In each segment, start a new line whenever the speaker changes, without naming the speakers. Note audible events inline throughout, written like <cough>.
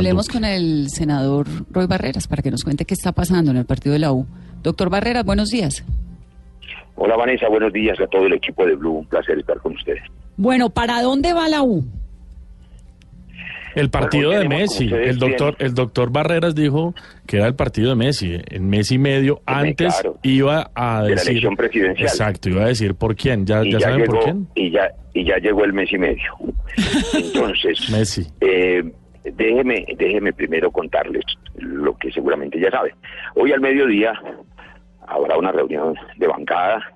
Hablemos con el senador Roy Barreras para que nos cuente qué está pasando en el partido de la U. Doctor Barreras, buenos días.
Hola Vanessa, buenos días a todo el equipo de Blue. Un placer estar con ustedes.
Bueno, ¿para dónde va la U?
El partido de Messi. El doctor, el doctor Barreras dijo que era el partido de Messi. En mes y medio antes iba a decir.
De la elección presidencial.
Exacto, iba a decir por quién. ¿Ya, ya, saben por quién?
Y ya, y ya llegó el mes y medio. <laughs> Entonces.
Messi.
Eh, déjeme, déjeme primero contarles lo que seguramente ya saben. Hoy al mediodía habrá una reunión de bancada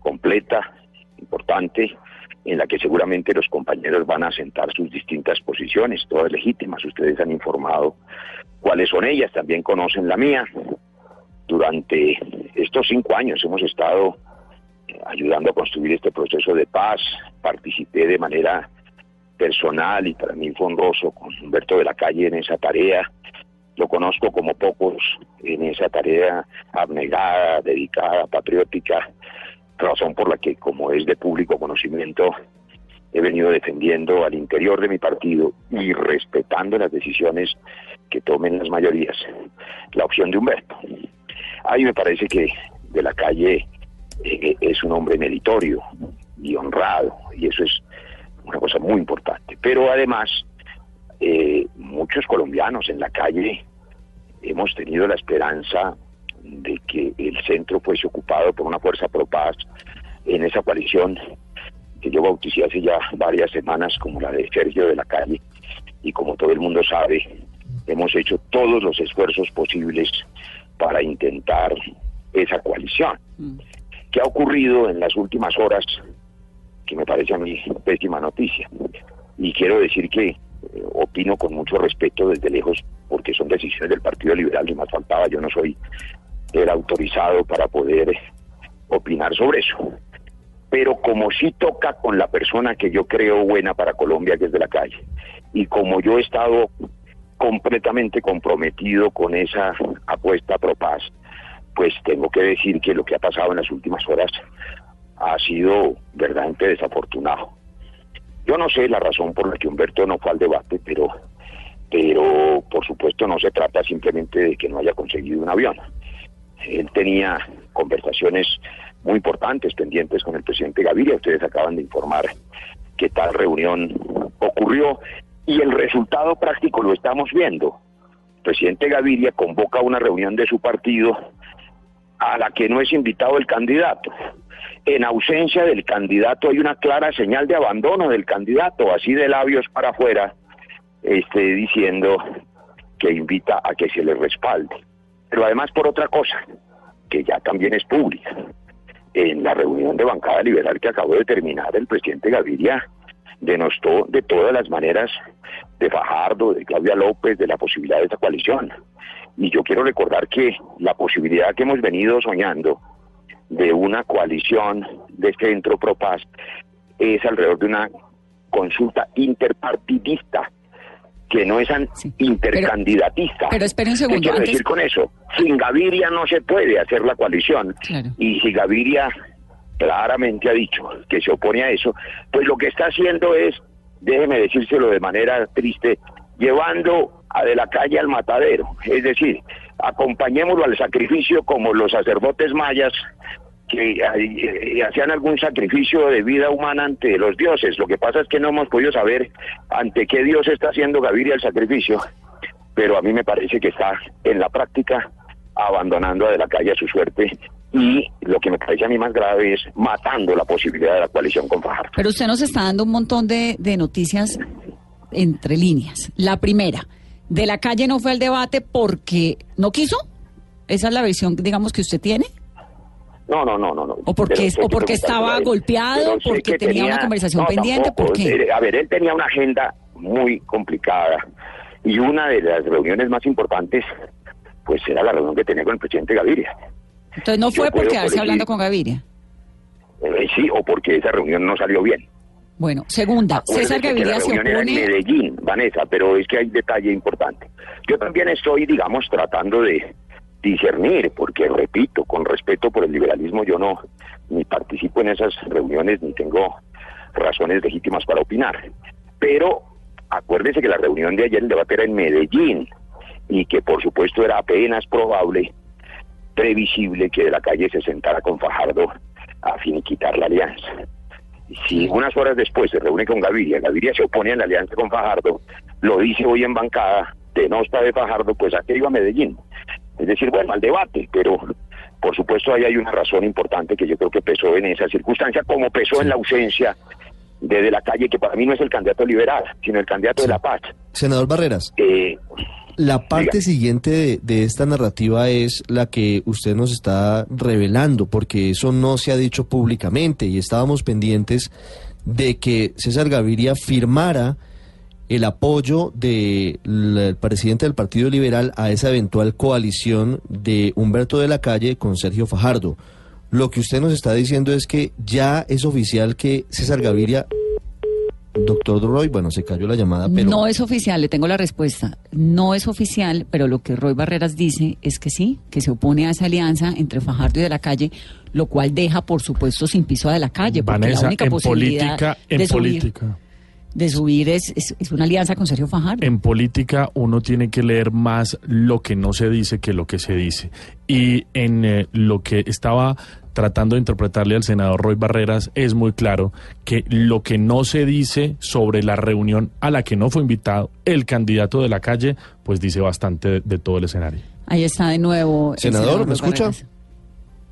completa, importante, en la que seguramente los compañeros van a sentar sus distintas posiciones, todas legítimas. Ustedes han informado cuáles son ellas, también conocen la mía. Durante estos cinco años hemos estado eh, ayudando a construir este proceso de paz. Participé de manera personal y para mí fue honroso con Humberto de la Calle en esa tarea. Lo conozco como pocos en esa tarea abnegada, dedicada, patriótica, razón por la que, como es de público conocimiento, he venido defendiendo al interior de mi partido y respetando las decisiones que tomen las mayorías, la opción de Humberto. Ahí me parece que de la calle eh, es un hombre meritorio y honrado, y eso es una cosa muy importante. Pero además, eh, muchos colombianos en la calle hemos tenido la esperanza de que el centro fuese ocupado por una fuerza pro paz en esa coalición que yo bauticé hace ya varias semanas como la de Sergio de la Calle y como todo el mundo sabe hemos hecho todos los esfuerzos posibles para intentar esa coalición. Mm. ¿Qué ha ocurrido en las últimas horas? Que me parece a mí pésima noticia. Y quiero decir que eh, opino con mucho respeto desde lejos porque son decisiones del Partido Liberal y más faltaba, yo no soy el autorizado para poder opinar sobre eso. Pero como sí toca con la persona que yo creo buena para Colombia, que es de la calle, y como yo he estado completamente comprometido con esa apuesta pro paz, pues tengo que decir que lo que ha pasado en las últimas horas ha sido verdaderamente desafortunado. Yo no sé la razón por la que Humberto no fue al debate, pero, pero por supuesto no se trata simplemente de que no haya conseguido un avión. Él tenía conversaciones muy importantes pendientes con el presidente Gaviria. Ustedes acaban de informar que tal reunión ocurrió y el resultado práctico lo estamos viendo. El presidente Gaviria convoca una reunión de su partido a la que no es invitado el candidato. En ausencia del candidato hay una clara señal de abandono del candidato, así de labios para afuera, este, diciendo que invita a que se le respalde pero además por otra cosa, que ya también es pública. En la reunión de bancada liberal que acabó de terminar, el presidente Gaviria denostó de todas las maneras de Fajardo, de Claudia López, de la posibilidad de esa coalición. Y yo quiero recordar que la posibilidad que hemos venido soñando de una coalición de centro pro paz es alrededor de una consulta interpartidista que no es intercandidatista.
Pero, espere un segundo.
¿Qué quiero decir con eso? Sin Gaviria no se puede hacer la coalición. Y si Gaviria claramente ha dicho que se opone a eso, pues lo que está haciendo es, déjeme decírselo de manera triste, llevando a de la calle al matadero. Es decir, acompañémoslo al sacrificio como los sacerdotes mayas que eh, hacían algún sacrificio de vida humana ante los dioses. Lo que pasa es que no hemos podido saber ante qué dios está haciendo Gaviria el sacrificio, pero a mí me parece que está en la práctica abandonando a de la calle a su suerte y lo que me parece a mí más grave es matando la posibilidad de la coalición con Fajardo.
Pero usted nos está dando un montón de, de noticias entre líneas. La primera, de la calle no fue al debate porque no quiso. ¿Esa es la visión, digamos, que usted tiene?
No, no, no, no. no.
¿O porque, o porque estaba golpeado? ¿Porque tenía, una conversación pendiente? ¿Por qué?
A ver, él tenía una agenda muy complicada y una de las reuniones más importantes pues era la reunión que tenía con el presidente Gaviria.
Entonces no fue porque quedarse hablando con Gaviria.
Eh, sí, o porque esa reunión no salió bien.
Bueno, segunda, César Gaviria se opone...
en Medellín, Vanessa, pero es que hay detalle importante. Yo también estoy, digamos, tratando de, discernir, porque repito, con respeto por el liberalismo, yo no ni participo en esas reuniones ni tengo razones legítimas para opinar. Pero acuérdese que la reunión de ayer, el debate era en Medellín y que por supuesto era apenas probable, previsible que de la calle se sentara con Fajardo a finiquitar la alianza. Si unas horas después se reúne con Gaviria, Gaviria se opone a la alianza con Fajardo, lo dice hoy en bancada, de no está de Fajardo, pues a qué iba a Medellín. Es decir, bueno, al debate, pero por supuesto ahí hay una razón importante que yo creo que pesó en esa circunstancia, como pesó en la ausencia de, de, la calle, que para mí no es el candidato liberal, sino el candidato de la paz.
Senador Barreras. Eh, la parte siguiente de, esta narrativa es la que usted nos está revelando, porque eso no se ha dicho públicamente y estábamos pendientes de que César Gaviria firmara el apoyo del presidente del Partido Liberal a esa eventual coalición de Humberto de la Calle con Sergio Fajardo. Lo que usted nos está diciendo es que ya es oficial que César Gaviria Doctor Roy, bueno, se cayó la llamada, pero...
No es oficial, le tengo la respuesta. No es oficial, pero lo que Roy Barreras dice es que sí, que se opone a esa alianza entre Fajardo y de la calle, lo cual deja, por supuesto, sin piso a de la calle.
Porque la única posibilidad política, en
de
política.
De subir es, es, una alianza con Sergio Fajardo.
En política uno tiene que leer más lo que no se dice que lo que se dice. Y en eh, lo que estaba tratando de interpretarle al senador Roy Barreras, es muy claro que lo que no se dice sobre la reunión a la que no fue invitado el candidato de la calle, pues dice bastante de, todo el escenario.
Ahí está de nuevo.
Senador, ¿me escucha?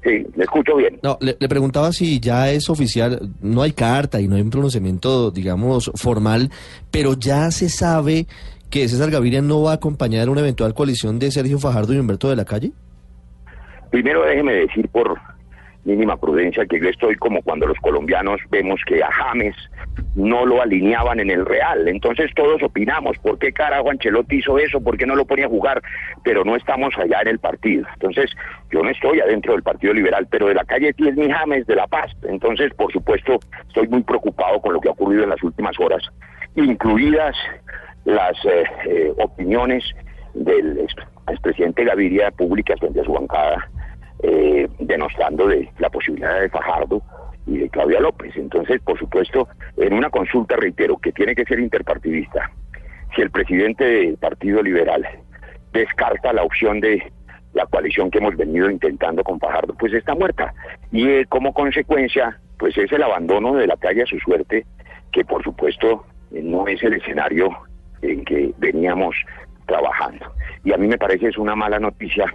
Sí, le escucho bien.
No, le, preguntaba si ya es oficial, no hay carta y no hay un pronunciamiento, digamos, formal, pero ya se sabe que César Gaviria no va a acompañar una eventual coalición de Sergio Fajardo y Humberto de la Calle.
Primero déjeme decir por mínima prudencia que yo estoy como cuando los colombianos vemos que a James no lo alineaban en el Real. Entonces todos opinamos, ¿por qué carajo Ancelotti hizo eso? ¿Por qué no lo ponía a jugar? Pero no estamos allá en el partido. Entonces yo no estoy adentro del Partido Liberal, pero de la calle tiene mi James de La Paz. Entonces, por supuesto, estoy muy preocupado con lo que ha ocurrido en las últimas horas, incluidas las eh, eh, opiniones del expresidente Gaviria públicas frente a su bancada eh, denostando de la posibilidad de Fajardo y de Claudia López. Entonces, por supuesto, en una consulta, reitero, que tiene que ser interpartidista, si el presidente del Partido Liberal descarta la opción de la coalición que hemos venido intentando con Fajardo, pues está muerta. Y eh, como consecuencia, pues es el abandono de la calle a su suerte, que por supuesto no es el escenario en que veníamos trabajando. Y a mí me parece es una mala noticia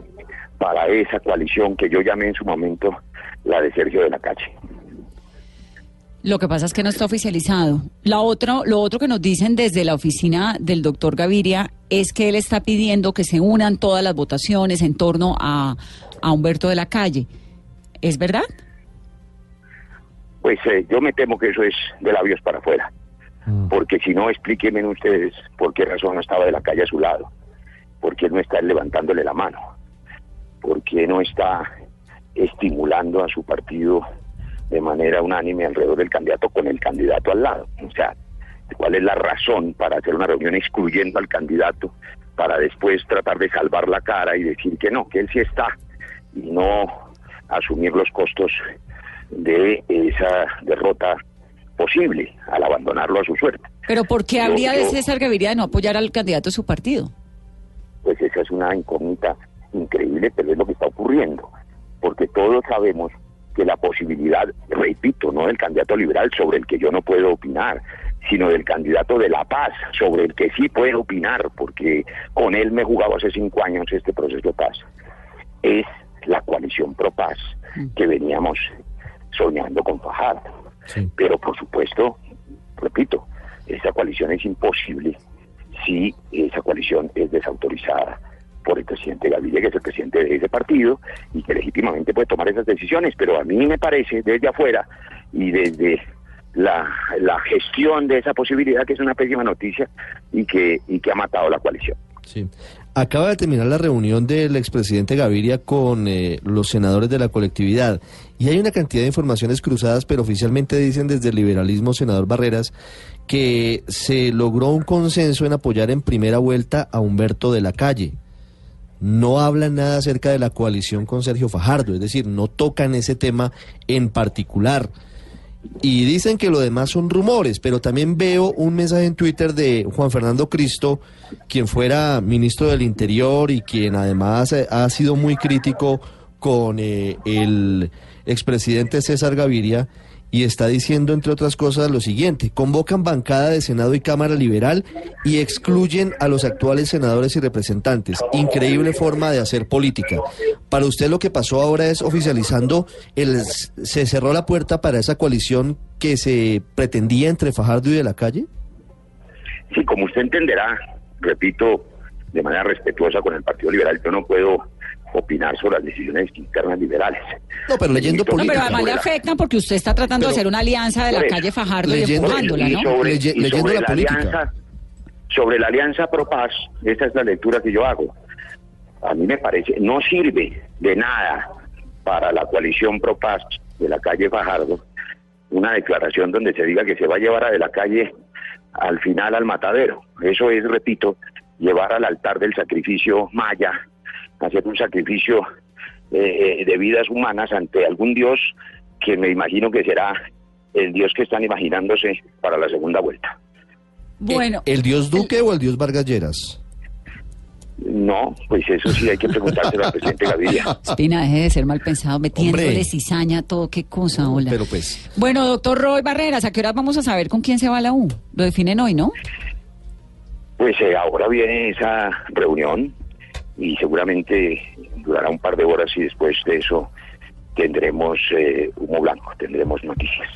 para esa coalición que yo llamé en su momento la de Sergio de la Calle.
Lo que pasa es que no está oficializado. La otra, lo otro que nos dicen desde la oficina del doctor Gaviria es que él está pidiendo que se unan todas las votaciones en torno a, a Humberto de la Calle. ¿Es verdad?
Pues eh, yo me temo que eso es de labios para afuera. Mm. Porque si no, explíquenme ustedes por qué razón no estaba de la calle a su lado. ¿Por qué no está levantándole la mano? ¿por qué no está estimulando a su partido de manera unánime alrededor del candidato con el candidato al lado? O sea, ¿cuál es la razón para hacer una reunión excluyendo al candidato para después tratar de salvar la cara y decir que no, que él sí está y no asumir los costos de esa derrota posible al abandonarlo a su suerte?
Pero ¿por qué habría de César Gaviria de no apoyar al candidato de su partido?
Pues esa es una incógnita increíble, pero es lo que está ocurriendo, porque todos sabemos que la posibilidad, repito, no del candidato liberal sobre el que yo no puedo opinar, sino del candidato de la paz sobre el que sí puedo opinar, porque con él me he jugado hace cinco años este proceso de paz, es la coalición pro paz mm. que veníamos soñando con Fajardo. Pero por supuesto, repito, esa coalición es imposible si esa coalición es desautorizada por el presidente Gaviria, que es el presidente de ese partido y que legítimamente puede tomar esas decisiones, pero a mí me parece desde afuera y desde la, gestión de esa posibilidad que es una pésima noticia y que, y que ha matado la coalición.
Sí. Acaba de terminar la reunión del expresidente Gaviria con eh, los senadores de la colectividad y hay una cantidad de informaciones cruzadas, pero oficialmente dicen desde el liberalismo, senador Barreras, que se logró un consenso en apoyar en primera vuelta a Humberto de la Calle no hablan nada acerca de la coalición con Sergio Fajardo, es decir, no tocan ese tema en particular. y dicen que lo demás son rumores, pero también veo un mensaje en Twitter de Juan Fernando Cristo, quien fuera ministro del Interior y quien además eh, ha sido muy crítico con eh, el expresidente César Gaviria y está diciendo, entre otras cosas, lo siguiente. Convocan bancada de Senado y Cámara Liberal y excluyen a los actuales senadores y representantes. Increíble forma de hacer política. Para usted lo que pasó ahora es oficializando, el, se cerró la puerta para esa coalición que se pretendía entre Fajardo y de la calle.
Sí, como usted entenderá, repito, de manera respetuosa con el Partido Liberal, yo no puedo opinar sobre las decisiones internas liberales.
No, pero leyendo política.
No, pero además le afectan porque usted está tratando de hacer una alianza de la calle Fajardo y empujándola, ¿no?
Sobre, leyendo la, Alianza, sobre la alianza pro paz, esta es la lectura que yo hago. A mí me parece, no sirve de nada para la coalición pro paz de la calle Fajardo una declaración donde se diga que se va a llevar a de la calle al final al matadero. Eso es, repito, llevar al altar del sacrificio maya hacer un sacrificio eh, de vidas humanas ante algún Dios que me imagino que será el Dios que están imaginándose para la segunda vuelta.
Bueno. ¿El, Dios Duque o el Dios Vargas Lleras?
No, pues eso sí hay que preguntárselo al presidente Gaviria. <laughs>
Espina, deje de ser mal pensado, metiéndole cizaña, todo, qué cosa, hola.
Pero pues.
Bueno, doctor Roy Barreras, ¿a qué hora vamos a saber con quién se va la U? Lo definen hoy, ¿no?
Pues eh, ahora viene esa reunión y seguramente durará un par de horas y después de eso tendremos eh, humo blanco, tendremos noticias.